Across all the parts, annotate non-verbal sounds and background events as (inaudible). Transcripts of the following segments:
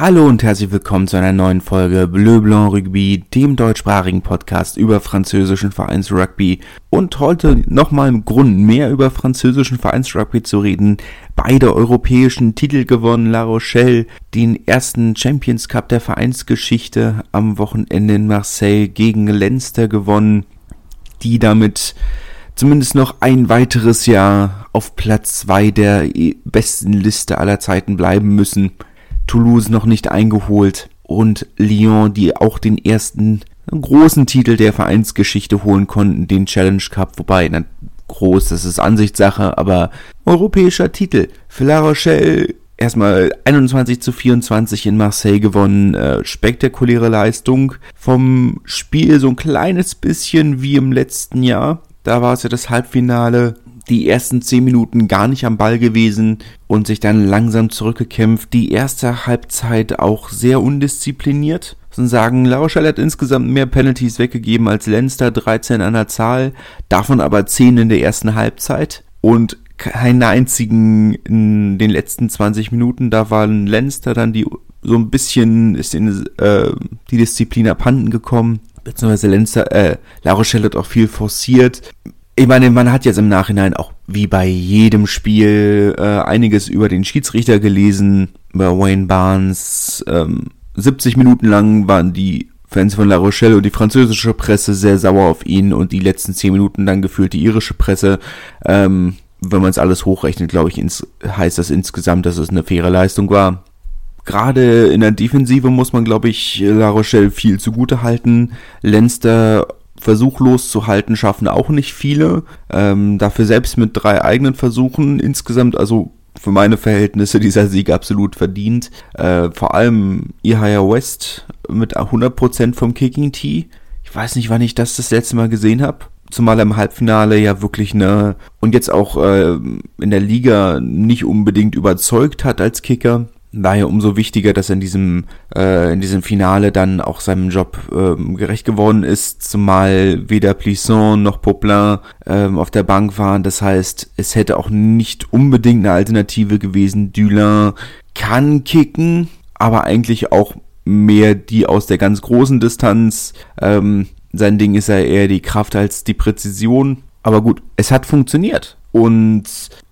Hallo und herzlich willkommen zu einer neuen Folge Bleu Blanc Rugby, dem deutschsprachigen Podcast über französischen Vereinsrugby. Und heute nochmal im Grund mehr über französischen Vereinsrugby zu reden. Beide europäischen Titel gewonnen, La Rochelle, den ersten Champions Cup der Vereinsgeschichte am Wochenende in Marseille gegen Leinster gewonnen, die damit zumindest noch ein weiteres Jahr auf Platz zwei der besten Liste aller Zeiten bleiben müssen. Toulouse noch nicht eingeholt und Lyon, die auch den ersten großen Titel der Vereinsgeschichte holen konnten, den Challenge Cup, wobei na, groß, das ist Ansichtssache, aber europäischer Titel. Für La Rochelle erstmal 21 zu 24 in Marseille gewonnen, äh, spektakuläre Leistung vom Spiel so ein kleines bisschen wie im letzten Jahr. Da war es ja das Halbfinale die ersten zehn Minuten gar nicht am Ball gewesen und sich dann langsam zurückgekämpft. Die erste Halbzeit auch sehr undiszipliniert. Und sagen, Lauschall hat insgesamt mehr Penalties weggegeben als Lenster, 13 an der Zahl, davon aber 10 in der ersten Halbzeit und keinen einzigen in den letzten 20 Minuten. Da waren Lenster dann die so ein bisschen ist in äh, die Disziplin abhanden gekommen. Beziehungsweise Lenster, äh, La Rochelle hat auch viel forciert ich meine, man hat jetzt im Nachhinein auch wie bei jedem Spiel äh, einiges über den Schiedsrichter gelesen, über Wayne Barnes. Ähm, 70 Minuten lang waren die Fans von La Rochelle und die französische Presse sehr sauer auf ihn und die letzten 10 Minuten dann gefühlt die irische Presse. Ähm, wenn man es alles hochrechnet, glaube ich, ins, heißt das insgesamt, dass es eine faire Leistung war. Gerade in der Defensive muss man, glaube ich, La Rochelle viel zugute halten. Lenster versuchlos zu halten schaffen auch nicht viele. Ähm, dafür selbst mit drei eigenen Versuchen insgesamt, also für meine Verhältnisse (laughs) dieser Sieg absolut verdient. Äh, vor allem Ihaya West mit 100% vom Kicking Tee. Ich weiß nicht, wann ich das das letzte Mal gesehen habe. Zumal er im Halbfinale ja wirklich eine und jetzt auch äh, in der Liga nicht unbedingt überzeugt hat als Kicker. Daher umso wichtiger, dass er in diesem, äh, in diesem Finale dann auch seinem Job ähm, gerecht geworden ist, zumal weder Plisson noch Poplin ähm, auf der Bank waren. Das heißt, es hätte auch nicht unbedingt eine Alternative gewesen. Dulin kann kicken, aber eigentlich auch mehr die aus der ganz großen Distanz. Ähm, sein Ding ist ja eher die Kraft als die Präzision. Aber gut, es hat funktioniert. Und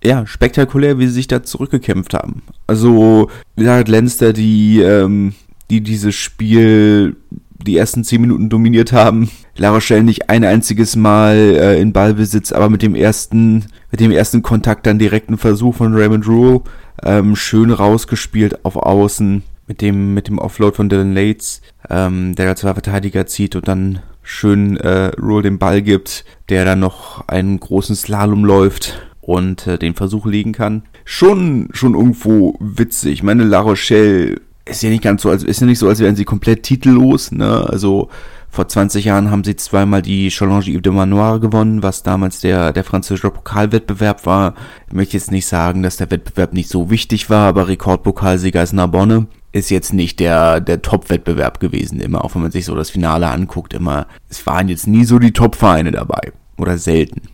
ja, spektakulär, wie sie sich da zurückgekämpft haben. Also, wie gesagt, Lenster, die, ähm, die dieses Spiel die ersten zehn Minuten dominiert haben. La Rochelle nicht ein einziges Mal äh, in Ballbesitz, aber mit dem ersten, mit dem ersten Kontakt dann direkten Versuch von Raymond Rule ähm, schön rausgespielt auf Außen mit dem mit dem Offload von Dylan Lates, ähm, der da zwei Verteidiger zieht und dann schön äh, Rule den Ball gibt, der dann noch einen großen Slalom läuft und äh, den Versuch legen kann. Schon, schon irgendwo witzig. Ich meine, La Rochelle ist ja nicht ganz so, als ist ja nicht so, als wären sie komplett titellos, ne? Also vor 20 Jahren haben sie zweimal die Challenge Yves de Manoir gewonnen, was damals der, der französische Pokalwettbewerb war. Ich möchte jetzt nicht sagen, dass der Wettbewerb nicht so wichtig war, aber Rekordpokalsieger ist Narbonne ist jetzt nicht der, der Top-Wettbewerb gewesen, immer, auch wenn man sich so das Finale anguckt, immer, es waren jetzt nie so die Top-Vereine dabei. Oder selten.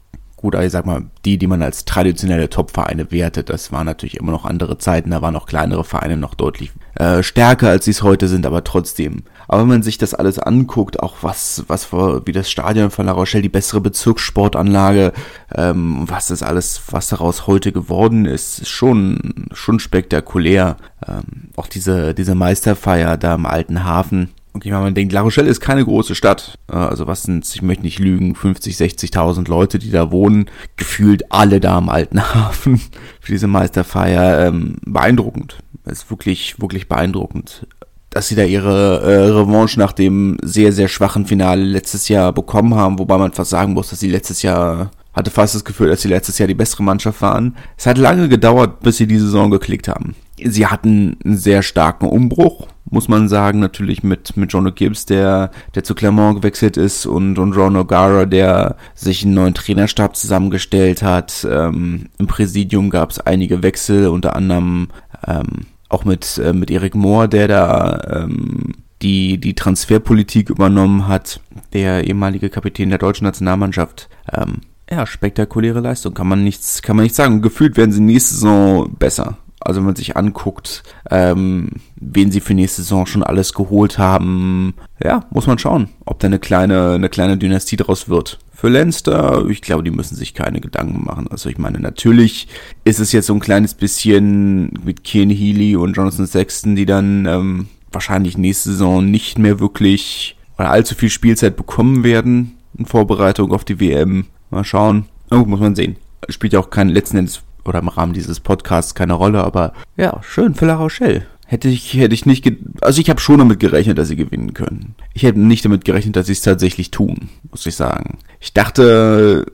Gut, aber ich sag mal, die, die man als traditionelle Top-Vereine wertet, das waren natürlich immer noch andere Zeiten, da waren noch kleinere Vereine noch deutlich äh, stärker, als sie es heute sind, aber trotzdem. Aber wenn man sich das alles anguckt, auch was, was für, wie das Stadion von La Rochelle, die bessere Bezirkssportanlage, ähm, was das alles, was daraus heute geworden ist, ist schon, schon spektakulär. Ähm, auch diese, diese Meisterfeier da im alten Hafen, Okay, wenn man denkt, La Rochelle ist keine große Stadt. Äh, also was sind, ich möchte nicht lügen, 50, 60.000 Leute, die da wohnen. Gefühlt alle da am Alten (laughs) Hafen für diese Meisterfeier. Ähm, beeindruckend. Das ist wirklich, wirklich beeindruckend. Dass sie da ihre äh, Revanche nach dem sehr, sehr schwachen Finale letztes Jahr bekommen haben. Wobei man fast sagen muss, dass sie letztes Jahr hatte fast das Gefühl, dass sie letztes Jahr die bessere Mannschaft waren. Es hat lange gedauert, bis sie die Saison geklickt haben. Sie hatten einen sehr starken Umbruch, muss man sagen, natürlich mit, mit John Gibbs, der, der zu Clermont gewechselt ist und, und Ron O'Gara, der sich einen neuen Trainerstab zusammengestellt hat. Ähm, Im Präsidium gab es einige Wechsel, unter anderem ähm, auch mit, äh, mit Eric Moore, der da ähm, die, die Transferpolitik übernommen hat, der ehemalige Kapitän der deutschen Nationalmannschaft. Ähm, ja, spektakuläre Leistung, kann man nichts, kann man nicht sagen. Gefühlt werden sie nächste Saison besser Also wenn man sich anguckt, ähm, wen sie für nächste Saison schon alles geholt haben, ja, muss man schauen, ob da eine kleine, eine kleine Dynastie draus wird. Für Leinster, ich glaube, die müssen sich keine Gedanken machen. Also ich meine, natürlich ist es jetzt so ein kleines bisschen mit Ken Healy und Jonathan Sexton, die dann ähm, wahrscheinlich nächste Saison nicht mehr wirklich oder allzu viel Spielzeit bekommen werden in Vorbereitung auf die WM. Mal schauen. Oh, muss man sehen. Spielt ja auch kein letzten Endes oder im Rahmen dieses Podcasts keine Rolle, aber ja, schön für La Rochelle. Hätte ich, hätte ich nicht, also ich habe schon damit gerechnet, dass sie gewinnen können. Ich hätte nicht damit gerechnet, dass sie es tatsächlich tun, muss ich sagen. Ich dachte,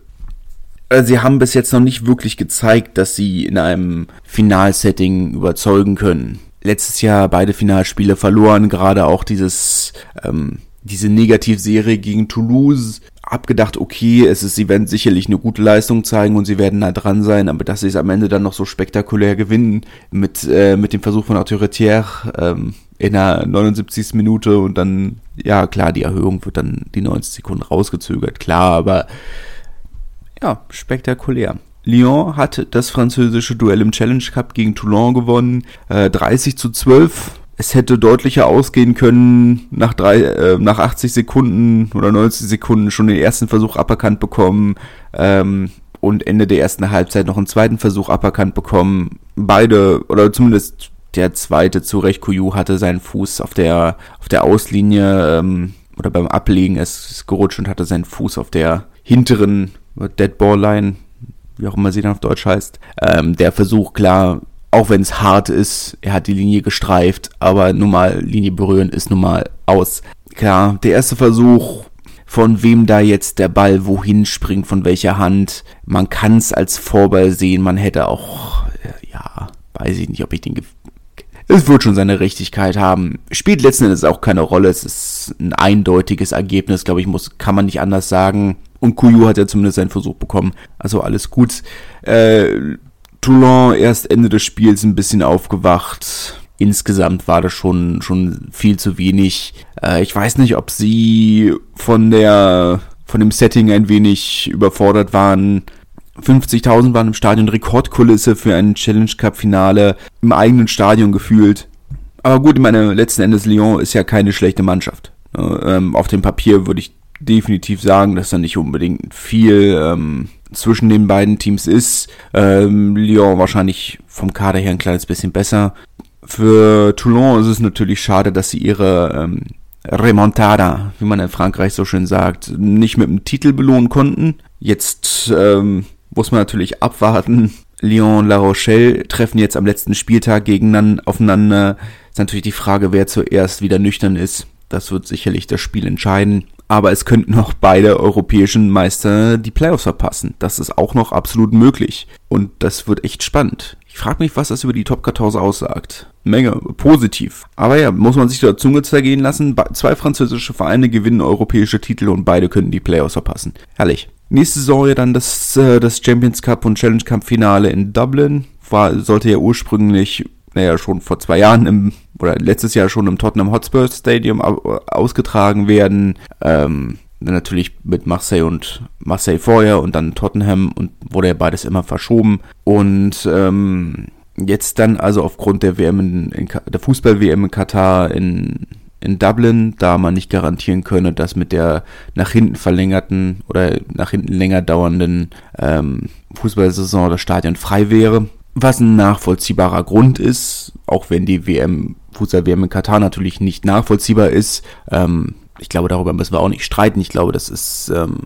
äh, sie haben bis jetzt noch nicht wirklich gezeigt, dass sie in einem Finalsetting überzeugen können. Letztes Jahr beide Finalspiele verloren, gerade auch dieses, ähm, diese Negativserie gegen Toulouse abgedacht, okay, es ist, sie werden sicherlich eine gute Leistung zeigen und sie werden nah dran sein, aber dass sie es am Ende dann noch so spektakulär gewinnen mit, äh, mit dem Versuch von Autoritaire ähm, in der 79. Minute und dann, ja klar, die Erhöhung wird dann die 90 Sekunden rausgezögert, klar, aber ja, spektakulär. Lyon hat das französische Duell im Challenge Cup gegen Toulon gewonnen, äh, 30 zu 12 es hätte deutlicher ausgehen können, nach, drei, äh, nach 80 Sekunden oder 90 Sekunden schon den ersten Versuch aberkannt bekommen ähm, und Ende der ersten Halbzeit noch einen zweiten Versuch aberkannt bekommen. Beide, oder zumindest der zweite Zurecht Kuyu hatte seinen Fuß auf der, auf der Auslinie ähm, oder beim Ablegen ist gerutscht und hatte seinen Fuß auf der hinteren Dead Ball Line, wie auch immer sie dann auf Deutsch heißt. Ähm, der Versuch, klar, auch wenn es hart ist, er hat die Linie gestreift, aber nun mal Linie berühren ist nun mal aus. Klar, der erste Versuch, von wem da jetzt der Ball wohin springt, von welcher Hand, man kann es als Vorball sehen, man hätte auch, ja, weiß ich nicht, ob ich den es wird schon seine Richtigkeit haben. Spielt letzten Endes auch keine Rolle. Es ist ein eindeutiges Ergebnis, glaube ich, muss, kann man nicht anders sagen. Und Kuyu hat ja zumindest seinen Versuch bekommen. Also alles gut. Äh, Toulon erst Ende des Spiels ein bisschen aufgewacht. Insgesamt war das schon, schon viel zu wenig. Äh, ich weiß nicht, ob sie von der, von dem Setting ein wenig überfordert waren. 50.000 waren im Stadion Rekordkulisse für ein Challenge Cup Finale im eigenen Stadion gefühlt. Aber gut, ich meine, letzten Endes Lyon ist ja keine schlechte Mannschaft. Ähm, auf dem Papier würde ich definitiv sagen, dass da nicht unbedingt viel ähm, zwischen den beiden Teams ist. Ähm, Lyon wahrscheinlich vom Kader her ein kleines bisschen besser. Für Toulon ist es natürlich schade, dass sie ihre ähm, Remontada, wie man in Frankreich so schön sagt, nicht mit dem Titel belohnen konnten. Jetzt ähm, muss man natürlich abwarten. Lyon und La Rochelle treffen jetzt am letzten Spieltag gegeneinander aufeinander. Ist natürlich die Frage, wer zuerst wieder nüchtern ist. Das wird sicherlich das Spiel entscheiden aber es könnten noch beide europäischen Meister die Playoffs verpassen. Das ist auch noch absolut möglich. Und das wird echt spannend. Ich frage mich, was das über die Top 14 aussagt. Menge, positiv. Aber ja, muss man sich der Zunge zergehen lassen. Zwei französische Vereine gewinnen europäische Titel und beide können die Playoffs verpassen. Herrlich. Nächste Saison ja dann das, äh, das Champions Cup und Challenge Cup Finale in Dublin. War, sollte ja ursprünglich naja, schon vor zwei Jahren im, oder letztes Jahr schon im Tottenham Hotspur Stadium ausgetragen werden. Ähm, natürlich mit Marseille und Marseille vorher und dann Tottenham und wurde ja beides immer verschoben. Und ähm, jetzt dann also aufgrund der WM in, in der Fußball-WM in Katar in, in Dublin, da man nicht garantieren könne, dass mit der nach hinten verlängerten oder nach hinten länger dauernden ähm, Fußballsaison das Stadion frei wäre, was ein nachvollziehbarer Grund ist, auch wenn die WM, Fußball-WM in Katar natürlich nicht nachvollziehbar ist. Ähm, ich glaube, darüber müssen wir auch nicht streiten. Ich glaube, das ist, ähm,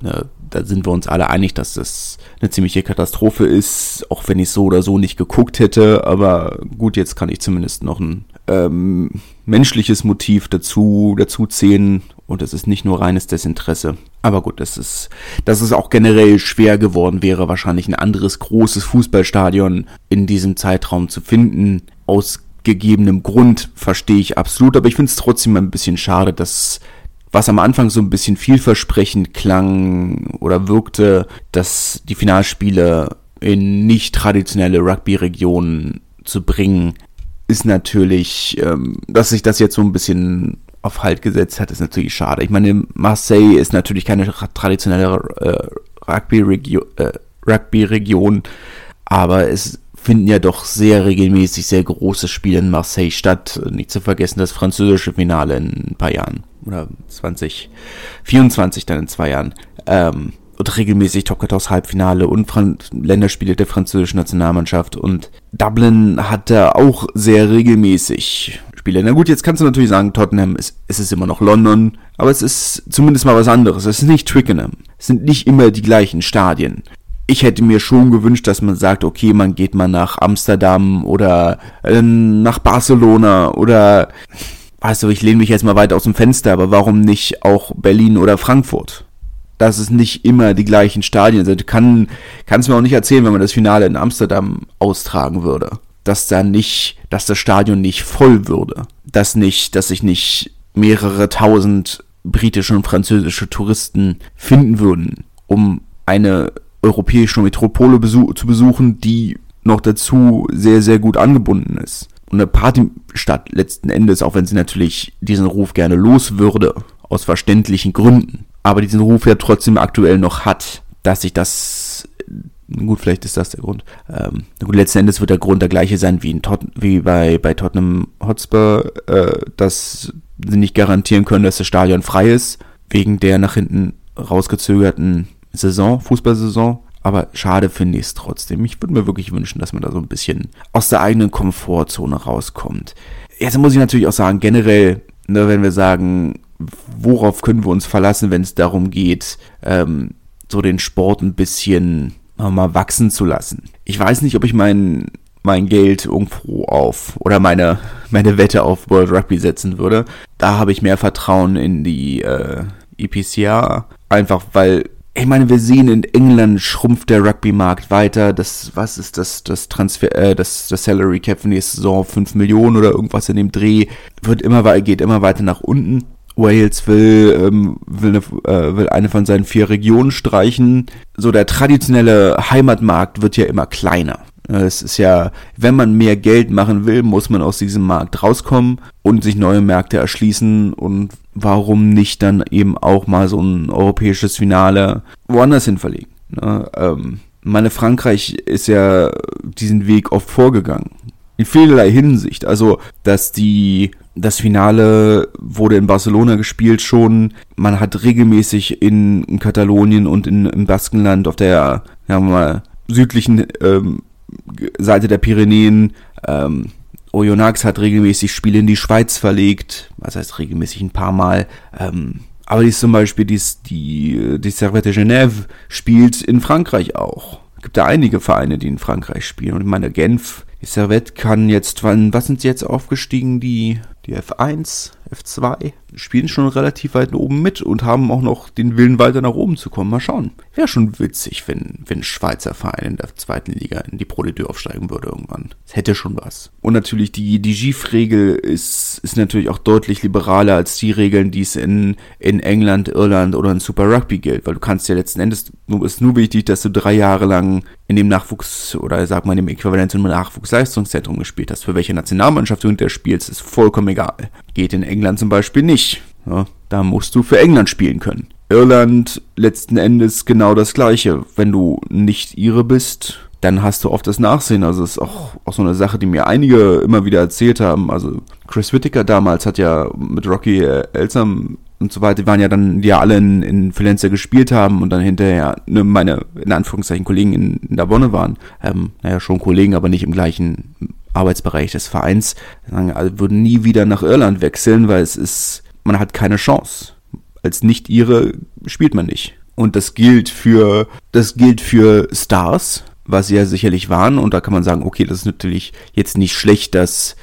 ne, da sind wir uns alle einig, dass das eine ziemliche Katastrophe ist, auch wenn ich so oder so nicht geguckt hätte. Aber gut, jetzt kann ich zumindest noch ein ähm, menschliches Motiv dazu, dazu zählen und es ist nicht nur reines Desinteresse. Aber gut, das ist, dass es auch generell schwer geworden wäre, wahrscheinlich ein anderes großes Fußballstadion in diesem Zeitraum zu finden. Aus gegebenem Grund verstehe ich absolut, aber ich finde es trotzdem ein bisschen schade, dass was am Anfang so ein bisschen vielversprechend klang oder wirkte, dass die Finalspiele in nicht traditionelle Rugby-Regionen zu bringen, ist natürlich, ähm, dass sich das jetzt so ein bisschen auf Halt gesetzt hat, ist natürlich schade. Ich meine, Marseille ist natürlich keine traditionelle äh, Rugby-Region, äh, Rugby aber es finden ja doch sehr regelmäßig sehr große Spiele in Marseille statt. Nicht zu vergessen das französische Finale in ein paar Jahren. Oder 2024 dann in zwei Jahren. Ähm, und regelmäßig Top 14 Halbfinale und Fran Länderspiele der französischen Nationalmannschaft. Und Dublin hat da auch sehr regelmäßig Spiele. Na gut, jetzt kannst du natürlich sagen, Tottenham ist, es ist immer noch London, aber es ist zumindest mal was anderes. Es ist nicht Twickenham. Es sind nicht immer die gleichen Stadien. Ich hätte mir schon gewünscht, dass man sagt, okay, man geht mal nach Amsterdam oder äh, nach Barcelona oder also ich lehne mich jetzt mal weit aus dem Fenster, aber warum nicht auch Berlin oder Frankfurt? dass es nicht immer die gleichen Stadien sind. Kann, kannst mir auch nicht erzählen, wenn man das Finale in Amsterdam austragen würde, dass da nicht, dass das Stadion nicht voll würde, dass nicht, dass sich nicht mehrere tausend britische und französische Touristen finden würden, um eine europäische Metropole besuch zu besuchen, die noch dazu sehr, sehr gut angebunden ist. Und eine Partystadt letzten Endes, auch wenn sie natürlich diesen Ruf gerne los würde, aus verständlichen Gründen aber diesen Ruf ja trotzdem aktuell noch hat, dass sich das gut, vielleicht ist das der Grund. Ähm, gut, letzten Endes wird der Grund der gleiche sein wie, in Tot wie bei, bei Tottenham Hotspur, äh, dass sie nicht garantieren können, dass das Stadion frei ist, wegen der nach hinten rausgezögerten Saison, Fußballsaison. Aber schade finde ich es trotzdem. Ich würde mir wirklich wünschen, dass man da so ein bisschen aus der eigenen Komfortzone rauskommt. Jetzt muss ich natürlich auch sagen, generell, ne, wenn wir sagen, worauf können wir uns verlassen, wenn es darum geht, ähm, so den Sport ein bisschen mal wachsen zu lassen. Ich weiß nicht, ob ich mein, mein Geld irgendwo auf oder meine, meine Wette auf World Rugby setzen würde. Da habe ich mehr Vertrauen in die äh, EPCA, einfach weil ich meine, wir sehen in England schrumpft der Rugby-Markt weiter. Das, was ist das, das Transfer, äh, das, das Salary Cap für nächste Saison 5 Millionen oder irgendwas in dem Dreh wird immer, geht immer weiter nach unten. Wales will, ähm, will, eine, äh, will eine von seinen vier Regionen streichen. So der traditionelle Heimatmarkt wird ja immer kleiner. Es ist ja, wenn man mehr Geld machen will, muss man aus diesem Markt rauskommen und sich neue Märkte erschließen und warum nicht dann eben auch mal so ein europäisches Finale woanders hin verlegen. Ne? Ähm, meine Frankreich ist ja diesen Weg oft vorgegangen. In vielerlei Hinsicht. Also, dass die das Finale wurde in Barcelona gespielt schon. Man hat regelmäßig in, Katalonien und in, im Baskenland auf der ja, mal, südlichen ähm, Seite der Pyrenäen ähm, Oyonnax hat regelmäßig Spiele in die Schweiz verlegt, was heißt regelmäßig ein paar Mal. Ähm, aber die ist zum Beispiel dies, die, die Servette Genève spielt in Frankreich auch. Es gibt da einige Vereine, die in Frankreich spielen. Und ich meine, Genf, die Servette kann jetzt, wann, was sind sie jetzt aufgestiegen? Die die F1, F2 spielen schon relativ weit oben mit und haben auch noch den Willen weiter nach oben zu kommen. Mal schauen. Wäre schon witzig, wenn, wenn Schweizer Verein in der zweiten Liga in die Pro D2 aufsteigen würde irgendwann. Das hätte schon was. Und natürlich die, die GIF-Regel ist, ist natürlich auch deutlich liberaler als die Regeln, die es in, in England, Irland oder in Super Rugby gilt, weil du kannst ja letzten Endes, ist nur wichtig, dass du drei Jahre lang in dem Nachwuchs oder sag mal in dem Äquivalent zum Nachwuchsleistungszentrum gespielt hast. Für welche Nationalmannschaft du hinter spielst, ist vollkommen egal. Geht in England zum Beispiel nicht. Ja, da musst du für England spielen können. Irland letzten Endes genau das gleiche. Wenn du nicht ihre bist, dann hast du oft das Nachsehen. Also es ist auch, auch so eine Sache, die mir einige immer wieder erzählt haben. Also Chris Whittaker damals hat ja mit Rocky Elsam und so weiter, die waren ja dann, die ja alle in, in Valencia gespielt haben und dann hinterher ne, meine, in Anführungszeichen, Kollegen in, in der Bonne waren. Ähm, naja, schon Kollegen, aber nicht im gleichen Arbeitsbereich des Vereins. Also würden nie wieder nach Irland wechseln, weil es ist, man hat keine Chance. Als nicht ihre spielt man nicht. Und das gilt für, das gilt für Stars, was sie ja sicherlich waren. Und da kann man sagen, okay, das ist natürlich jetzt nicht schlecht, dass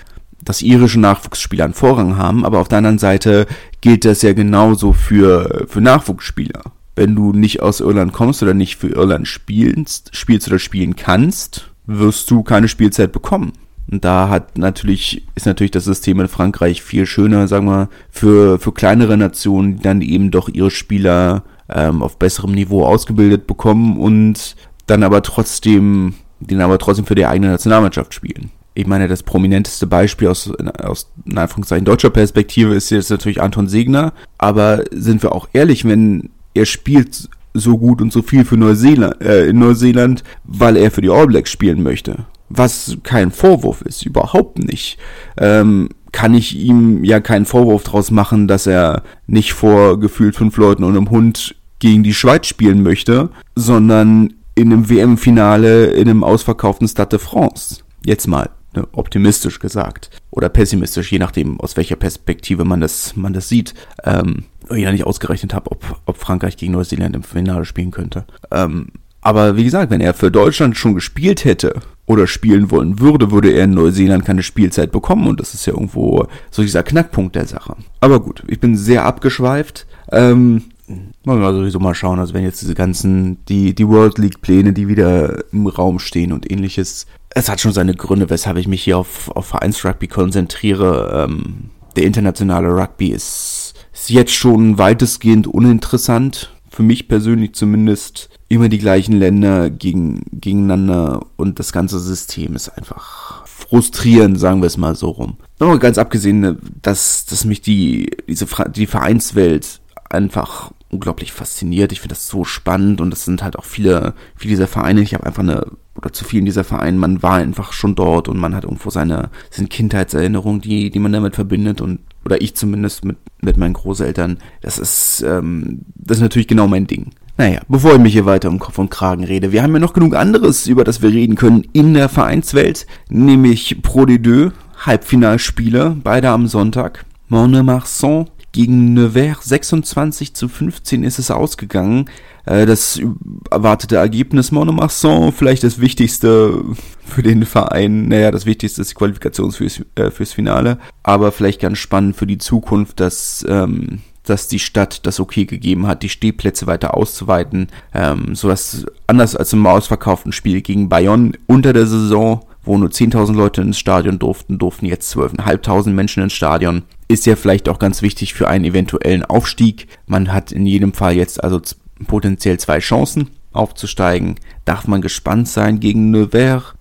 dass irische Nachwuchsspieler einen Vorrang haben, aber auf der anderen Seite gilt das ja genauso für, für Nachwuchsspieler. Wenn du nicht aus Irland kommst oder nicht für Irland spielst, spielst oder spielen kannst, wirst du keine Spielzeit bekommen. Und da hat natürlich, ist natürlich das System in Frankreich viel schöner, sagen wir, für, für kleinere Nationen, die dann eben doch ihre Spieler ähm, auf besserem Niveau ausgebildet bekommen und dann aber trotzdem, den aber trotzdem für die eigene Nationalmannschaft spielen ich meine, das prominenteste Beispiel aus, aus in Anführungszeichen deutscher Perspektive ist jetzt natürlich Anton Segner. Aber sind wir auch ehrlich, wenn er spielt so gut und so viel für Neuseeland, äh, in Neuseeland, weil er für die All Blacks spielen möchte. was kein Vorwurf ist, überhaupt nicht. Ähm, kann ich ihm ja keinen Vorwurf draus machen, dass er nicht vor gefühlt fünf Leuten und einem Hund gegen die Schweiz spielen möchte, sondern in einem WM-Finale in einem ausverkauften Stade de France. Jetzt mal ne, optimistisch gesagt oder pessimistisch, je nachdem aus welcher Perspektive man das man das sieht. Ähm, ich ja nicht ausgerechnet habe, ob, ob Frankreich gegen Neuseeland im Finale spielen könnte. Ähm, aber wie gesagt, wenn er für Deutschland schon gespielt hätte oder spielen wollen würde, würde er in Neuseeland keine Spielzeit bekommen und das ist ja irgendwo so dieser Knackpunkt der Sache. Aber gut, ich bin sehr abgeschweift. Ähm, wollen wir sowieso mal schauen, also wenn jetzt diese ganzen, die, die World League Pläne, die wieder im Raum stehen und ähnliches, es hat schon seine Gründe, weshalb ich mich hier auf, auf Vereinsrugby konzentriere. Ähm, der internationale Rugby ist, ist jetzt schon weitestgehend uninteressant. Für mich persönlich zumindest immer die gleichen Länder gegen, gegeneinander und das ganze System ist einfach frustrierend, sagen wir es mal so rum. Aber ganz abgesehen, dass, dass mich die, diese, die Vereinswelt einfach unglaublich fasziniert. Ich finde das so spannend und es sind halt auch viele, viele dieser Vereine. Ich habe einfach eine, oder zu vielen dieser Vereine, man war einfach schon dort und man hat irgendwo seine, seine Kindheitserinnerungen, die, die man damit verbindet und, oder ich zumindest mit, mit meinen Großeltern. Das ist, ähm, das ist natürlich genau mein Ding. Naja, bevor ich mich hier weiter um Kopf und Kragen rede, wir haben ja noch genug anderes, über das wir reden können in der Vereinswelt, nämlich Pro D2, Halbfinalspiele, beide am Sonntag. Montmarsan gegen Nevers 26 zu 15 ist es ausgegangen. Äh, das erwartete Ergebnis Montmarsan, vielleicht das Wichtigste für den Verein. Naja, das Wichtigste ist die Qualifikation fürs, äh, fürs Finale. Aber vielleicht ganz spannend für die Zukunft, dass ähm, dass die Stadt das okay gegeben hat, die Stehplätze weiter auszuweiten, ähm, sodass anders als im ausverkauften Spiel gegen Bayonne unter der Saison, wo nur 10.000 Leute ins Stadion durften, durften jetzt 12.500 Menschen ins Stadion. Ist ja vielleicht auch ganz wichtig für einen eventuellen Aufstieg. Man hat in jedem Fall jetzt also potenziell zwei Chancen aufzusteigen. Darf man gespannt sein gegen Nevers?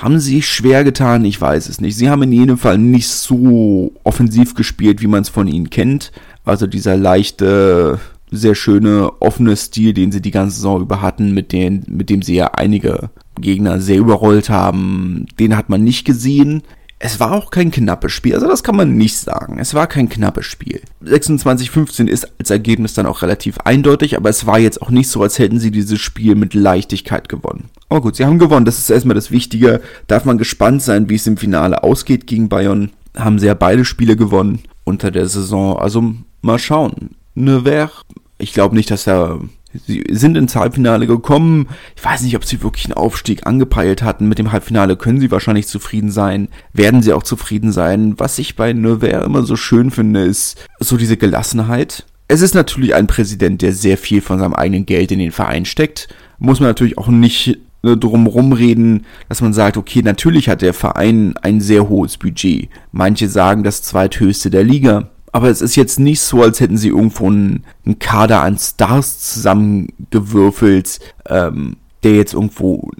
Haben sie schwer getan? Ich weiß es nicht. Sie haben in jedem Fall nicht so offensiv gespielt, wie man es von ihnen kennt. Also dieser leichte, sehr schöne, offene Stil, den sie die ganze Saison über hatten, mit, den, mit dem sie ja einige Gegner sehr überrollt haben, den hat man nicht gesehen. Es war auch kein knappes Spiel, also das kann man nicht sagen. Es war kein knappes Spiel. 26-15 ist als Ergebnis dann auch relativ eindeutig, aber es war jetzt auch nicht so, als hätten sie dieses Spiel mit Leichtigkeit gewonnen. Aber gut, sie haben gewonnen, das ist erstmal das Wichtige. Darf man gespannt sein, wie es im Finale ausgeht gegen Bayern. Haben sie ja beide Spiele gewonnen unter der Saison. Also mal schauen. Nevers, ich glaube nicht, dass er. Sie sind ins Halbfinale gekommen. Ich weiß nicht, ob sie wirklich einen Aufstieg angepeilt hatten. Mit dem Halbfinale können sie wahrscheinlich zufrieden sein. Werden sie auch zufrieden sein. Was ich bei Nevers immer so schön finde, ist so diese Gelassenheit. Es ist natürlich ein Präsident, der sehr viel von seinem eigenen Geld in den Verein steckt. Muss man natürlich auch nicht ne, drum rumreden, dass man sagt, okay, natürlich hat der Verein ein sehr hohes Budget. Manche sagen das zweithöchste der Liga. Aber es ist jetzt nicht so, als hätten sie irgendwo einen, einen Kader an Stars zusammengewürfelt, ähm, der jetzt irgendwo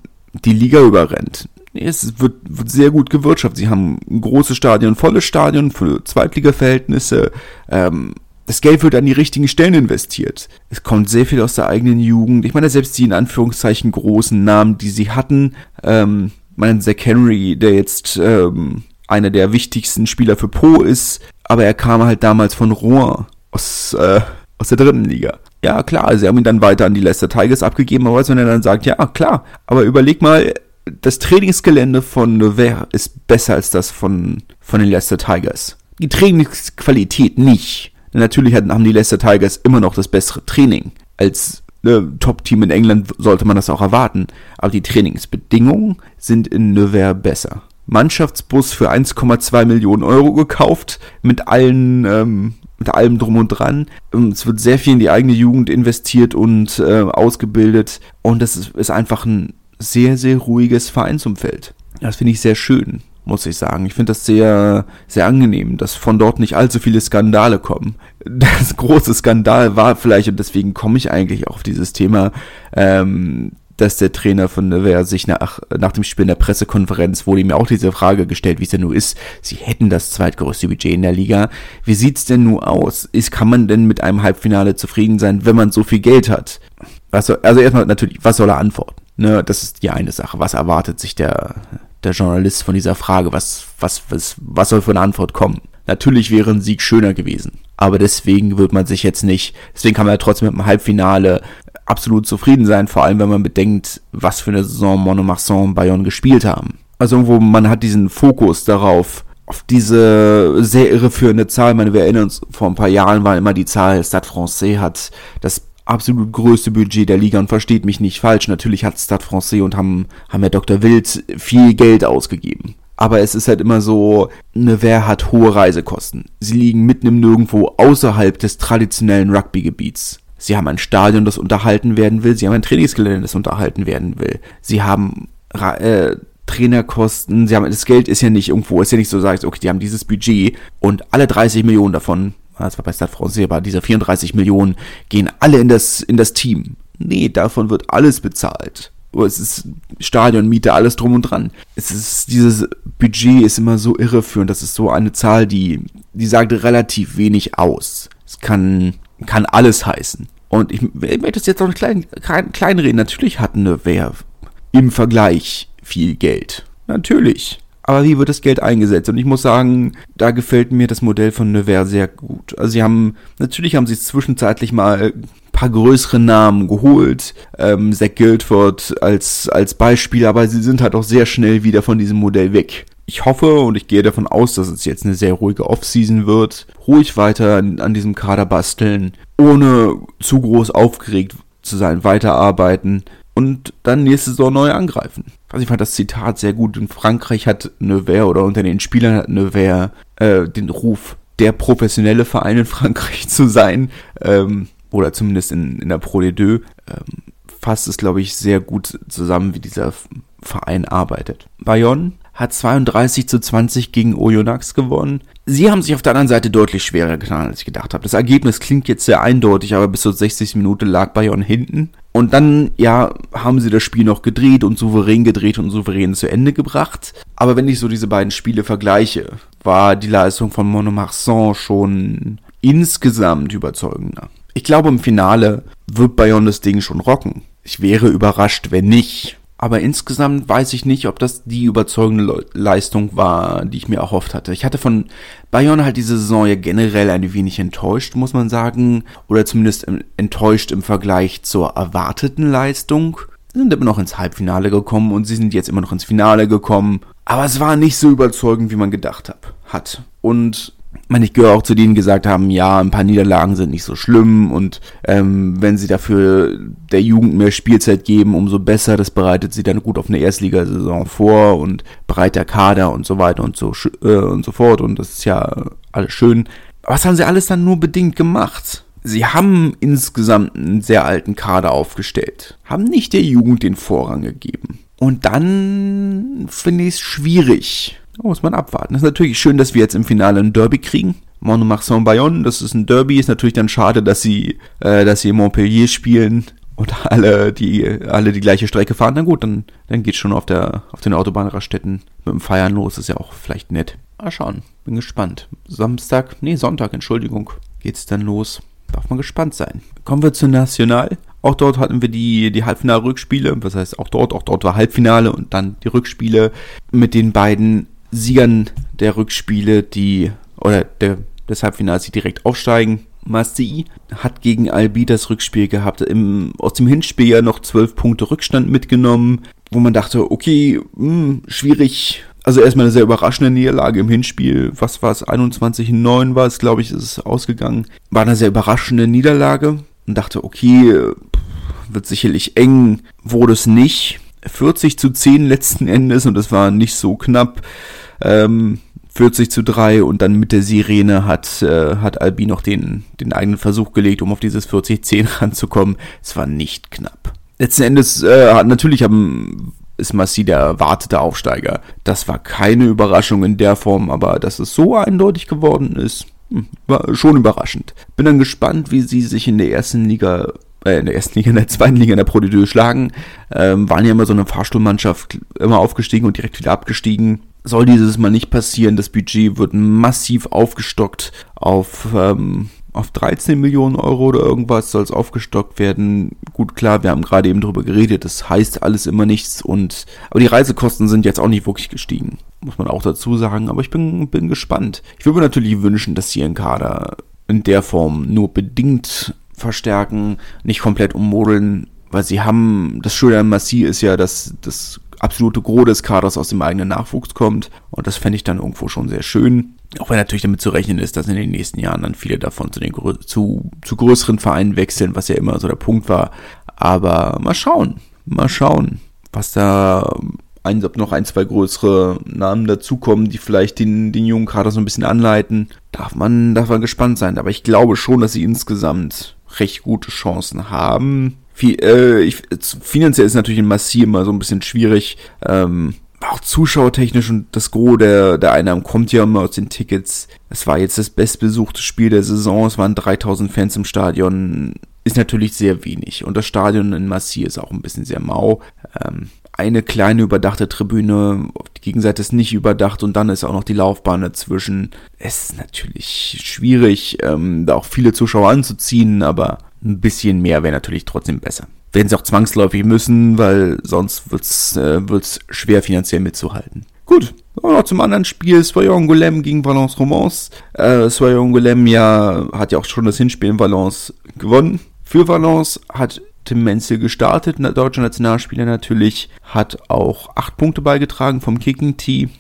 die Liga überrennt. Nee, es wird, wird sehr gut gewirtschaftet. Sie haben ein großes Stadion, volles Stadion für Zweitliga-Verhältnisse. Ähm, das Geld wird an die richtigen Stellen investiert. Es kommt sehr viel aus der eigenen Jugend. Ich meine, selbst die in Anführungszeichen großen Namen, die sie hatten, ähm, meinen Zach Henry, der jetzt ähm, einer der wichtigsten Spieler für Pro ist, aber er kam halt damals von Rouen aus, äh, aus der dritten Liga. Ja, klar, sie haben ihn dann weiter an die Leicester Tigers abgegeben, aber wenn er dann sagt, ja, klar, aber überleg mal, das Trainingsgelände von Nevers ist besser als das von, von den Leicester Tigers. Die Trainingsqualität nicht. Natürlich haben die Leicester Tigers immer noch das bessere Training. Als äh, Top-Team in England sollte man das auch erwarten. Aber die Trainingsbedingungen sind in Nevers besser. Mannschaftsbus für 1,2 Millionen Euro gekauft, mit allen, ähm, mit allem drum und dran. Ähm, es wird sehr viel in die eigene Jugend investiert und äh, ausgebildet und das ist, ist einfach ein sehr, sehr ruhiges Vereinsumfeld. Das finde ich sehr schön, muss ich sagen. Ich finde das sehr, sehr angenehm, dass von dort nicht allzu viele Skandale kommen. (laughs) Das große Skandal war vielleicht, und deswegen komme ich eigentlich auch auf dieses Thema, ähm, dass der Trainer von Nevers sich nach, nach dem Spiel in der Pressekonferenz wurde ihm auch diese Frage gestellt, wie es denn nun ist. Sie hätten das zweitgrößte Budget in der Liga. Wie sieht's denn nun aus? Ist, kann man denn mit einem Halbfinale zufrieden sein, wenn man so viel Geld hat? Also, also erstmal natürlich, was soll er antworten? Ne, das ist die eine Sache. Was erwartet sich der, der Journalist von dieser Frage, was, was, was, was soll für eine Antwort kommen? Natürlich wäre ein Sieg schöner gewesen. Aber deswegen wird man sich jetzt nicht, deswegen kann man ja trotzdem mit dem Halbfinale absolut zufrieden sein, vor allem wenn man bedenkt, was für eine Saison Monomarsan und Bayonne gespielt haben. Also irgendwo, man hat diesen Fokus darauf, auf diese sehr irreführende Zahl. Ich meine, wir erinnern uns, vor ein paar Jahren war immer die Zahl, Stade Francais hat das absolut größte Budget der Liga und versteht mich nicht falsch. Natürlich hat Stade Francais und haben, haben ja Dr. Wild viel Geld ausgegeben. Aber es ist halt immer so, Nevers hat hohe Reisekosten. Sie liegen mitten im Nirgendwo außerhalb des traditionellen Rugby-Gebiets. Sie haben ein Stadion, das unterhalten werden will. Sie haben ein Trainingsgelände, das unterhalten werden will. Sie haben äh, Trainerkosten. Sie haben, das Geld ist ja nicht irgendwo, ist ja nicht so, sagst, okay, die haben dieses Budget und alle 30 Millionen davon, das war bei Stade Francais, aber diese 34 Millionen gehen alle in das, in das Team. Nee, davon wird alles bezahlt. Es ist Stadionmiete, alles drum und dran. Es ist, dieses Budget ist immer so irreführend. Das ist so eine Zahl, die, die sagt relativ wenig aus. Es kann kann alles heißen. Und ich, ich möchte es jetzt auch nicht klein, klein reden. Natürlich hat eine wer im Vergleich viel Geld. Natürlich. Aber wie wird das Geld eingesetzt? Und ich muss sagen, da gefällt mir das Modell von Nevers sehr gut. Also sie haben, natürlich haben sie zwischenzeitlich mal ein paar größere Namen geholt, ähm, Zach Guildford als, als Beispiel, aber sie sind halt auch sehr schnell wieder von diesem Modell weg ich hoffe und ich gehe davon aus, dass es jetzt eine sehr ruhige Offseason wird. Ruhig weiter an, diesem Kader basteln, ohne zu groß aufgeregt zu sein, weiterarbeiten und dann nächste Saison neu angreifen. Also ich fand das Zitat sehr gut. In Frankreich hat Nevers oder unter den Spielern hat Nevers äh, den Ruf, der professionelle Verein in (laughs) Frankreich zu sein. Ähm, oder zumindest in, in der Pro D2. Ähm, fasst es, glaube ich, sehr gut zusammen, wie dieser Verein arbeitet. Bayonne hat 32 zu 20 gegen Oyonnax gewonnen. Sie haben sich auf der anderen Seite deutlich schwerer getan, als ich gedacht habe. Das Ergebnis klingt jetzt sehr eindeutig, aber bis zur 60. Minute lag Bayonne hinten. Und dann, ja, haben sie das Spiel noch gedreht und souverän gedreht und souverän zu Ende gebracht. Aber wenn ich so diese beiden Spiele vergleiche, war die Leistung von Monomarsan schon insgesamt überzeugender. Ich glaube, im Finale wird Bayonne das Ding schon rocken. Ich wäre überrascht, wenn nicht. Aber insgesamt weiß ich nicht, ob das die überzeugende Leistung war, die ich mir erhofft hatte. Ich hatte von Bayern halt diese Saison ja generell ein wenig enttäuscht, muss man sagen. Oder zumindest enttäuscht im Vergleich zur erwarteten Leistung. Sie sind immer noch ins Halbfinale gekommen und sie sind jetzt immer noch ins Finale gekommen. Aber es war nicht so überzeugend, wie man gedacht hat. Und meine, ich gehöre auch zu denen, die gesagt haben, ja, ein paar Niederlagen sind nicht so schlimm und ähm, wenn sie dafür der Jugend mehr Spielzeit geben, umso besser. Das bereitet sie dann gut auf eine Erstligasaison vor und bereit der Kader und so weiter und so äh, und so fort und das ist ja alles schön. Was haben sie alles dann nur bedingt gemacht? Sie haben insgesamt einen sehr alten Kader aufgestellt, haben nicht der Jugend den Vorrang gegeben. Und dann finde ich es schwierig, muss man abwarten. Das ist natürlich schön, dass wir jetzt im Finale ein Derby kriegen. Monomarsan Bayonne, das ist ein Derby, ist natürlich dann schade, dass sie, äh, dass sie Montpellier spielen und alle die, alle die gleiche Strecke fahren. Na gut, dann, dann geht's schon auf der, auf den Autobahnraststätten mit dem Feiern los, ist ja auch vielleicht nett. Mal schauen, bin gespannt. Samstag, nee, Sonntag, Entschuldigung, geht's dann los. Darf man gespannt sein. Kommen wir zu National. Auch dort hatten wir die, die Halbfinale-Rückspiele. Was heißt auch dort? Auch dort war Halbfinale und dann die Rückspiele mit den beiden Siegern der Rückspiele, die, oder der, des Halbfinals, die direkt aufsteigen. Masti hat gegen Albi das Rückspiel gehabt, im, aus dem Hinspiel ja noch zwölf Punkte Rückstand mitgenommen, wo man dachte, okay, mh, hm, schwierig. Also erstmal eine sehr überraschende Niederlage im Hinspiel. Was war es? 21-9 war es, glaube ich, ist es ausgegangen. War eine sehr überraschende Niederlage und dachte, okay, wird sicherlich eng, wurde es nicht. 40 zu 10 letzten Endes und es war nicht so knapp. Ähm, 40 zu 3 und dann mit der Sirene hat, äh, hat Albi noch den, den eigenen Versuch gelegt, um auf dieses 40-10 (laughs) ranzukommen. Es war nicht knapp. Letzten Endes, äh, natürlich haben, ist Massi der erwartete Aufsteiger. Das war keine Überraschung in der Form, aber dass es so eindeutig geworden ist, hm, war schon überraschend. Bin dann gespannt, wie sie sich in der ersten Liga äh, in der ersten Liga, in der zweiten Liga in der Pro D2 schlagen. Ähm, waren ja immer so eine Fahrstuhlmannschaft, immer aufgestiegen und direkt wieder abgestiegen soll dieses Mal nicht passieren. Das Budget wird massiv aufgestockt auf, ähm, auf 13 Millionen Euro oder irgendwas soll es aufgestockt werden. Gut, klar, wir haben gerade eben drüber geredet, das heißt alles immer nichts und aber die Reisekosten sind jetzt auch nicht wirklich gestiegen, muss man auch dazu sagen, aber ich bin, bin gespannt. Ich würde mir natürlich wünschen, dass sie ihren Kader in der Form nur bedingt verstärken, nicht komplett ummodeln, weil sie haben, das Schöne an Massi ist ja, dass das absolute Gros des Kaders aus dem eigenen Nachwuchs kommt und das fände ich dann irgendwo schon sehr schön. Auch wenn natürlich damit zu rechnen ist, dass in den nächsten Jahren dann viele davon zu den zu, zu größeren Vereinen wechseln, was ja immer so der Punkt war. Aber mal schauen, mal schauen, was da ein, ob noch ein, zwei größere Namen dazukommen, die vielleicht den, den jungen Kader so ein bisschen anleiten. Darf man, darf man gespannt sein. Aber ich glaube schon, dass sie insgesamt recht gute Chancen haben. Äh, finanziell ist natürlich in Massiv immer so ein bisschen schwierig. Ähm, auch zuschauertechnisch und das Gros der, der Einnahmen kommt ja immer aus den Tickets. Es war jetzt das bestbesuchte Spiel der Saison. Es waren 3000 Fans im Stadion. Ist natürlich sehr wenig. Und das Stadion in Massier ist auch ein bisschen sehr mau. Ähm, eine kleine überdachte Tribüne, die Gegenseite ist nicht überdacht und dann ist auch noch die Laufbahn dazwischen. Es ist natürlich schwierig, ähm, da auch viele Zuschauer anzuziehen, aber ein bisschen mehr wäre natürlich trotzdem besser werden sie auch zwangsläufig müssen, weil sonst wird's äh, wird's schwer finanziell mitzuhalten. Gut, noch zum anderen Spiel, Soyon Golem gegen Valence Romance. Äh, Soyon Golem ja, hat ja auch schon das Hinspiel in Valence gewonnen. Für Valence hat Tim Menzel gestartet, der deutsche Nationalspieler natürlich, hat auch acht Punkte beigetragen vom Kicking Tee.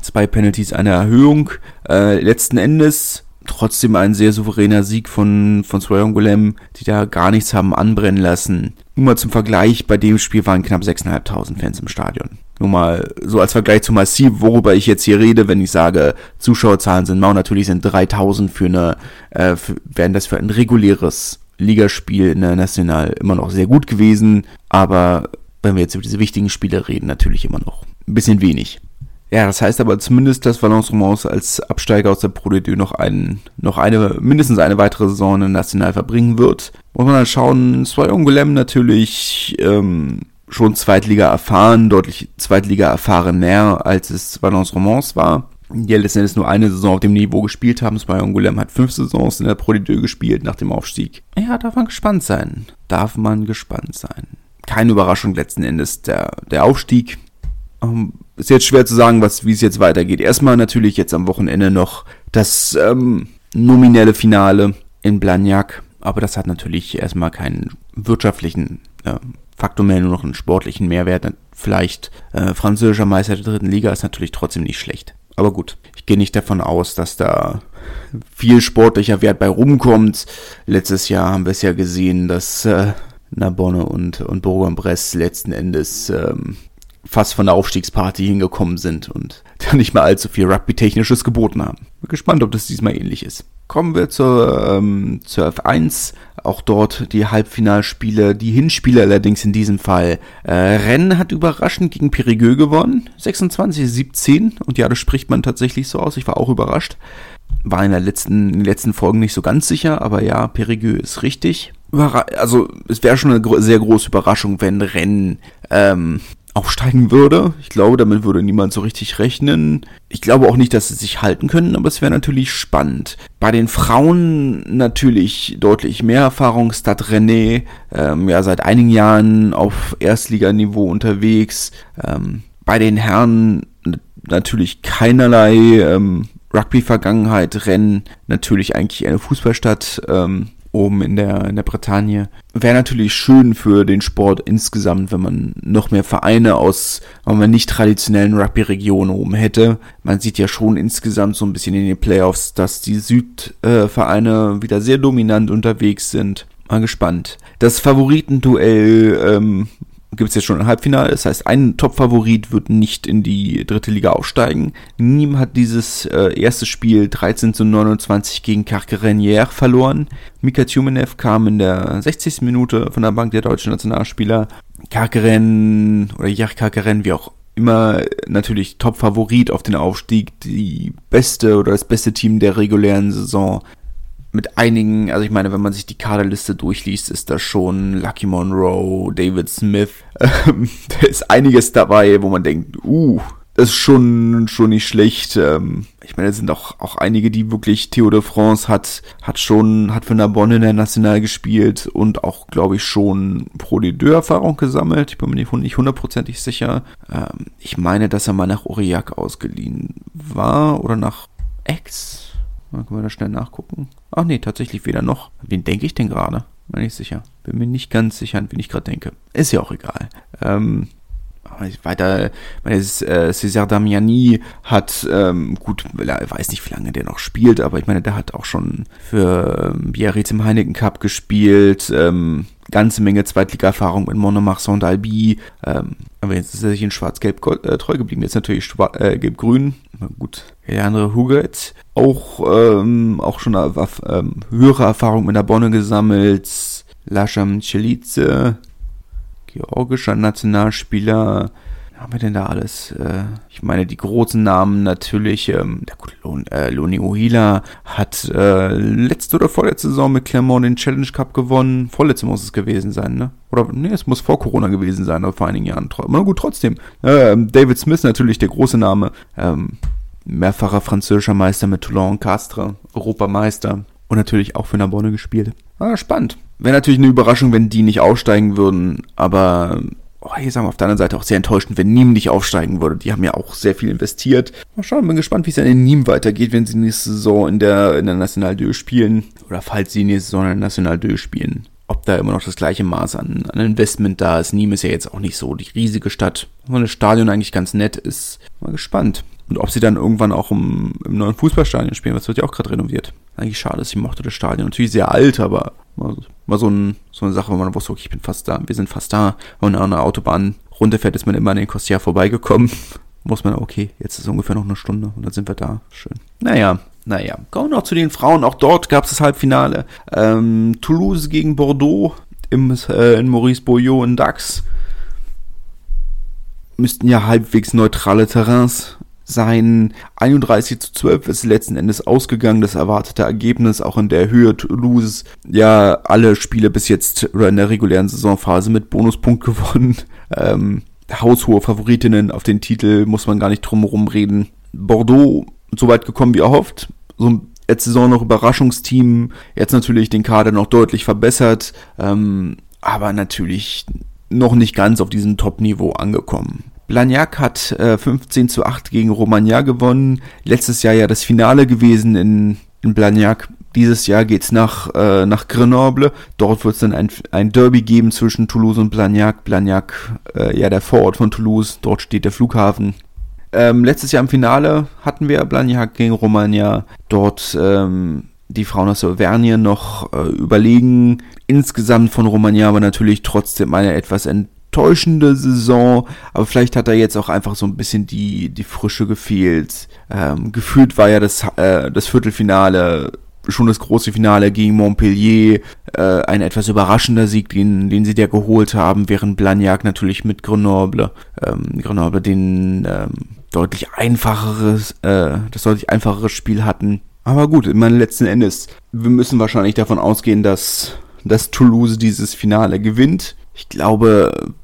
Zwei Penalties, eine Erhöhung. Äh, letzten Endes trotzdem ein sehr souveräner Sieg von, von Golem, die da gar nichts haben anbrennen lassen. Nur mal zum Vergleich, bei dem Spiel waren knapp 6.500 Fans im Stadion. Nur mal so als Vergleich zu Massiv, worüber ich jetzt hier rede, wenn ich sage, Zuschauerzahlen sind mau, natürlich sind 3000 für eine, äh, für, wären das für ein reguläres Ligaspiel in der National immer noch sehr gut gewesen, aber wenn wir jetzt über diese wichtigen Spiele reden, natürlich immer noch ein bisschen wenig. Ja, das heißt aber zumindest, dass Valence Romans als Absteiger aus der Pro D2 noch, einen, noch eine, mindestens eine weitere Saison in National verbringen wird. Muss man dann schauen, Zwei Ungolem natürlich ähm, schon Zweitliga erfahren, deutlich Zweitliga erfahrener, als es Valence Romans war. Die letzten Endes nur eine Saison auf dem Niveau gespielt haben. Zwei Ungolem hat fünf Saisons in der Pro D2 gespielt nach dem Aufstieg. Ja, darf man gespannt sein. Darf man gespannt sein. Keine Überraschung letzten Endes der, der Aufstieg. Ähm, ist jetzt schwer zu sagen, was, wie es jetzt weitergeht. Erstmal natürlich jetzt am Wochenende noch das ähm, nominelle Finale in Blagnac, aber das hat natürlich erstmal keinen wirtschaftlichen äh, Faktor mehr, nur noch einen sportlichen Mehrwert. Vielleicht äh, französischer Meister der dritten Liga ist natürlich trotzdem nicht schlecht. Aber gut, ich gehe nicht davon aus, dass da viel sportlicher Wert bei rumkommt. Letztes Jahr haben wir es ja gesehen, dass äh, Narbonne und, und Bourg-en-Bresse letzten Endes ähm, fast von der Aufstiegsparty hingekommen sind und (laughs) da nicht mehr allzu viel Rugby-Technisches geboten haben. Bin gespannt, ob das diesmal ähnlich ist. Kommen wir zur, ähm, zur F1. Auch dort die Halbfinalspiele, die Hinspiele allerdings in diesem Fall. Äh, Rennen hat überraschend gegen Perigueux gewonnen. 26-17. Und ja, das spricht man tatsächlich so aus. Ich war auch überrascht. War in, der letzten, in den letzten Folgen nicht so ganz sicher, aber ja, Perigueux ist richtig. Überra also es wäre schon eine sehr große Überraschung, wenn Rennen ähm, aufsteigen würde. Ich glaube, damit würde niemand so richtig rechnen. Ich glaube auch nicht, dass sie sich halten können, aber es wäre natürlich spannend. Bei den Frauen natürlich deutlich mehr Erfahrung. Stad René, ähm, ja, seit einigen Jahren auf Erstliganiveau unterwegs. Ähm, bei den Herren natürlich keinerlei ähm, Rugby-Vergangenheit. Rennen natürlich eigentlich eine Fußballstadt. Ähm, oben in der, in der Bretagne. Wäre natürlich schön für den Sport insgesamt, wenn man noch mehr Vereine aus wenn man nicht traditionellen Rugby-Regionen oben hätte. Man sieht ja schon insgesamt so ein bisschen in den Playoffs, dass die Südvereine wieder sehr dominant unterwegs sind. Mal gespannt. Das Favoritenduell ähm, gibt es jetzt schon ein Halbfinale. Das heißt, ein Top-Favorit wird nicht in die dritte Liga aufsteigen. Nîmes hat dieses äh, erste Spiel 13 zu 29 gegen Carcarenière verloren. Mika Tjumenev kam in der 60. Minute von der Bank der deutschen Nationalspieler. Carcaren oder Jach Carcaren, wie auch immer, natürlich Top-Favorit auf den Aufstieg. Die beste oder das beste Team der regulären Saison mit einigen, also ich meine, wenn man sich die Kaderliste durchliest, ist da schon Lucky Monroe, David Smith, ähm, (laughs) da ist einiges dabei, wo man denkt, uh, ist schon, schon nicht schlecht. Ähm, ich meine, es sind auch, auch einige, die wirklich, Theo de France hat, hat schon, hat für Narbonne in der National gespielt und auch, glaube ich, schon Pro de Deux Erfahrung gesammelt. Ich bin mir nicht hundertprozentig sicher. Ähm, ich meine, dass er mal nach Aurillac ausgeliehen war oder nach Ex. Mal können wir da schnell nachgucken. Ach nee, tatsächlich weder noch. Wen denke ich denn gerade? Bin nicht sicher. Bin mir nicht ganz sicher, an wen ich gerade denke. Ist ja auch egal. Ähm, weiter, äh, César Damiani hat, ähm, gut, er weiß nicht, wie lange der noch spielt, aber ich meine, der hat auch schon für ähm, Biarritz im Heineken Cup gespielt, ähm, ganze Menge Zweitliga-Erfahrung mit Monomarsan d'Albi, ähm, aber jetzt ist er sich in Schwarz-Gelb äh, treu geblieben, jetzt natürlich äh, Gelb-Grün, gut, der andere Huget, auch, ähm, auch schon äh, ähm, höhere Erfahrung mit der Bonne gesammelt, Lasham Chelice, georgischer Nationalspieler. Haben wir denn da alles? Äh, ich meine, die großen Namen natürlich. Ähm, der gute Lon, äh, Loni Ohila hat äh, letzte oder vorletzte Saison mit Clermont den Challenge Cup gewonnen. Vorletzte muss es gewesen sein, ne? Oder, nee, es muss vor Corona gewesen sein, aber vor einigen Jahren. Na gut, trotzdem. Ähm, David Smith natürlich der große Name. Ähm, mehrfacher französischer Meister mit Toulon Castres. Europameister. Und natürlich auch für Narbonne gespielt. Ah, spannend. Wäre natürlich eine Überraschung, wenn die nicht aufsteigen würden, aber oh, hier sagen wir auf der anderen Seite auch sehr enttäuschend, wenn Nîmes nicht aufsteigen würde. Die haben ja auch sehr viel investiert. Mal schauen, bin gespannt, wie es dann in Nîmes weitergeht, wenn sie nächste Saison in der, in der National 2 spielen. Oder falls sie nächste Saison in der National 2 spielen. Ob da immer noch das gleiche Maß an, an Investment da ist. Nîmes ist ja jetzt auch nicht so die riesige Stadt. Wo das Stadion eigentlich ganz nett ist. Mal gespannt. Und ob sie dann irgendwann auch im, im neuen Fußballstadion spielen, das wird ja auch gerade renoviert. Eigentlich schade, ich mochte das Stadion. Natürlich sehr alt, aber mal, mal so, ein, so eine Sache, wo man wusste, okay, ich bin fast da, wir sind fast da. Wenn man an der Autobahn runterfährt, ist man immer an den Kostia vorbeigekommen. (laughs) Muss man, okay, jetzt ist ungefähr noch eine Stunde und dann sind wir da. Schön. Naja, naja. Kommen wir noch zu den Frauen. Auch dort gab es das Halbfinale. Ähm, Toulouse gegen Bordeaux im, äh, in Maurice Boyot in Dax. Müssten ja halbwegs neutrale Terrains sein 31 zu 12 ist letzten Endes ausgegangen, das erwartete Ergebnis auch in der Höhe Toulouse. Ja, alle Spiele bis jetzt oder in der regulären Saisonphase mit Bonuspunkt gewonnen. (laughs) Ähm, haushohe Favoritinnen auf den Titel, muss man gar nicht drum herum reden. Bordeaux so weit gekommen wie erhofft. So jetzt Saison noch Überraschungsteam, jetzt natürlich den Kader noch deutlich verbessert, ähm, aber natürlich noch nicht ganz auf diesem Top-Niveau angekommen. Blagnac hat äh, 15 zu 8 gegen Romagna gewonnen. Letztes Jahr ja das Finale gewesen in, in Blagnac. Dieses Jahr geht's nach, äh, nach Grenoble. Dort wird es dann ein, ein Derby geben zwischen Toulouse und Blagnac. Blagnac, äh, ja der Vorort von Toulouse. Dort steht der Flughafen. Ähm, letztes Jahr im Finale hatten wir Blagnac gegen Romagna. Dort ähm, die Frauen aus Auvergne noch äh, überlegen. Insgesamt von Romagna aber natürlich trotzdem eine etwas ent enttäuschende Saison, aber vielleicht hat da jetzt auch einfach so ein bisschen die, die Frische gefehlt. Ähm, gefühlt war ja das, äh, das Viertelfinale schon das große Finale gegen Montpellier, äh, ein etwas überraschender Sieg, den, den sie da geholt haben, während Blagnac natürlich mit Grenoble, ähm, Grenoble den ähm, deutlich einfacheres, äh, das deutlich einfachere Spiel hatten. Aber gut, ich meine, letzten Endes, wir müssen wahrscheinlich davon ausgehen, dass, dass Toulouse dieses Finale gewinnt. Ich glaube,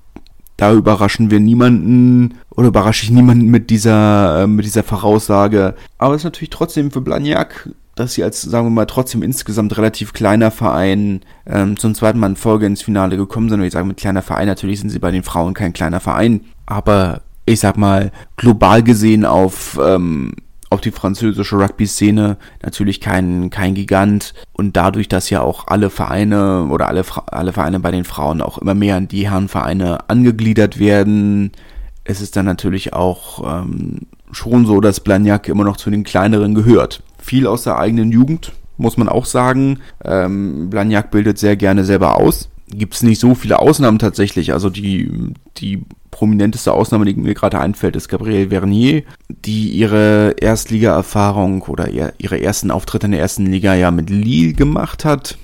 da überraschen wir niemanden oder überrasche ich niemanden mit dieser, äh, mit dieser Voraussage. Aber es ist natürlich trotzdem für Blagnac, dass sie als, sagen wir mal, trotzdem insgesamt relativ kleiner Verein ähm, zum zweiten Mal in Folge ins Finale gekommen sind. Und ich sage mit kleiner Verein, natürlich sind sie bei den Frauen kein kleiner Verein. Aber ich sag mal, global gesehen auf ähm, auf die französische Rugby-Szene natürlich kein, kein Gigant und dadurch, dass ja auch alle Vereine oder alle, alle Vereine bei den Frauen auch immer mehr an die Herrenvereine angegliedert werden, ist es dann natürlich auch ähm, schon so, dass Blagnac immer noch zu den kleineren gehört. Viel aus der eigenen Jugend, muss man auch sagen. Ähm, Blagnac bildet sehr gerne selber aus gibt es nicht so viele Ausnahmen tatsächlich. Also die, die prominenteste Ausnahme, die mir gerade einfällt, ist Gabrielle Vernier, die ihre Erstliga-Erfahrung oder ihre ersten Auftritte in der ersten Liga ja mit Lille gemacht hat.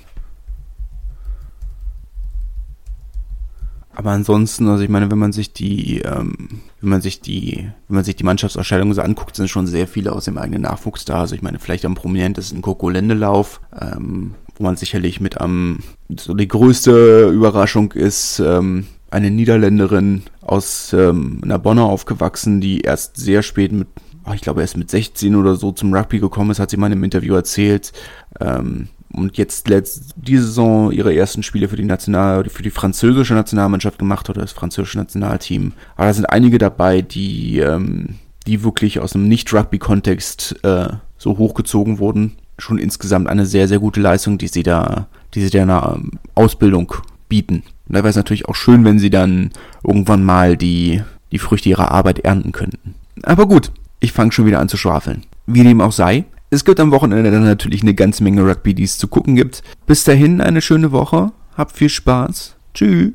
Aber ansonsten, also ich meine, wenn man sich die, ähm, wenn man sich die, wenn man sich die Mannschaftsausstellung so anguckt, sind schon sehr viele aus dem eigenen Nachwuchs da. Also ich meine, vielleicht am prominentesten Coco Lendelauf, ähm, wo man sicherlich mit am, so die größte Überraschung ist, ähm, eine Niederländerin aus ähm, Narbonne aufgewachsen, die erst sehr spät mit, oh, ich glaube erst mit 16 oder so zum Rugby gekommen ist, hat sie mal in einem Interview erzählt. Ähm, und jetzt letzt, diese Saison ihre ersten Spiele für die National, für die französische Nationalmannschaft gemacht oder das französische Nationalteam. Aber da sind einige dabei, die, ähm, die wirklich aus einem Nicht-Rugby-Kontext äh, so hochgezogen wurden. Schon insgesamt eine sehr, sehr gute Leistung, die sie da, die sie da in der Ausbildung bieten. Und da wäre es natürlich auch schön, wenn sie dann irgendwann mal die, die Früchte ihrer Arbeit ernten könnten. Aber gut, ich fange schon wieder an zu schwafeln. Wie dem auch sei, es gibt am Wochenende dann natürlich eine ganze Menge Rugby, die es zu gucken gibt. Bis dahin eine schöne Woche, habt viel Spaß. Tschüss.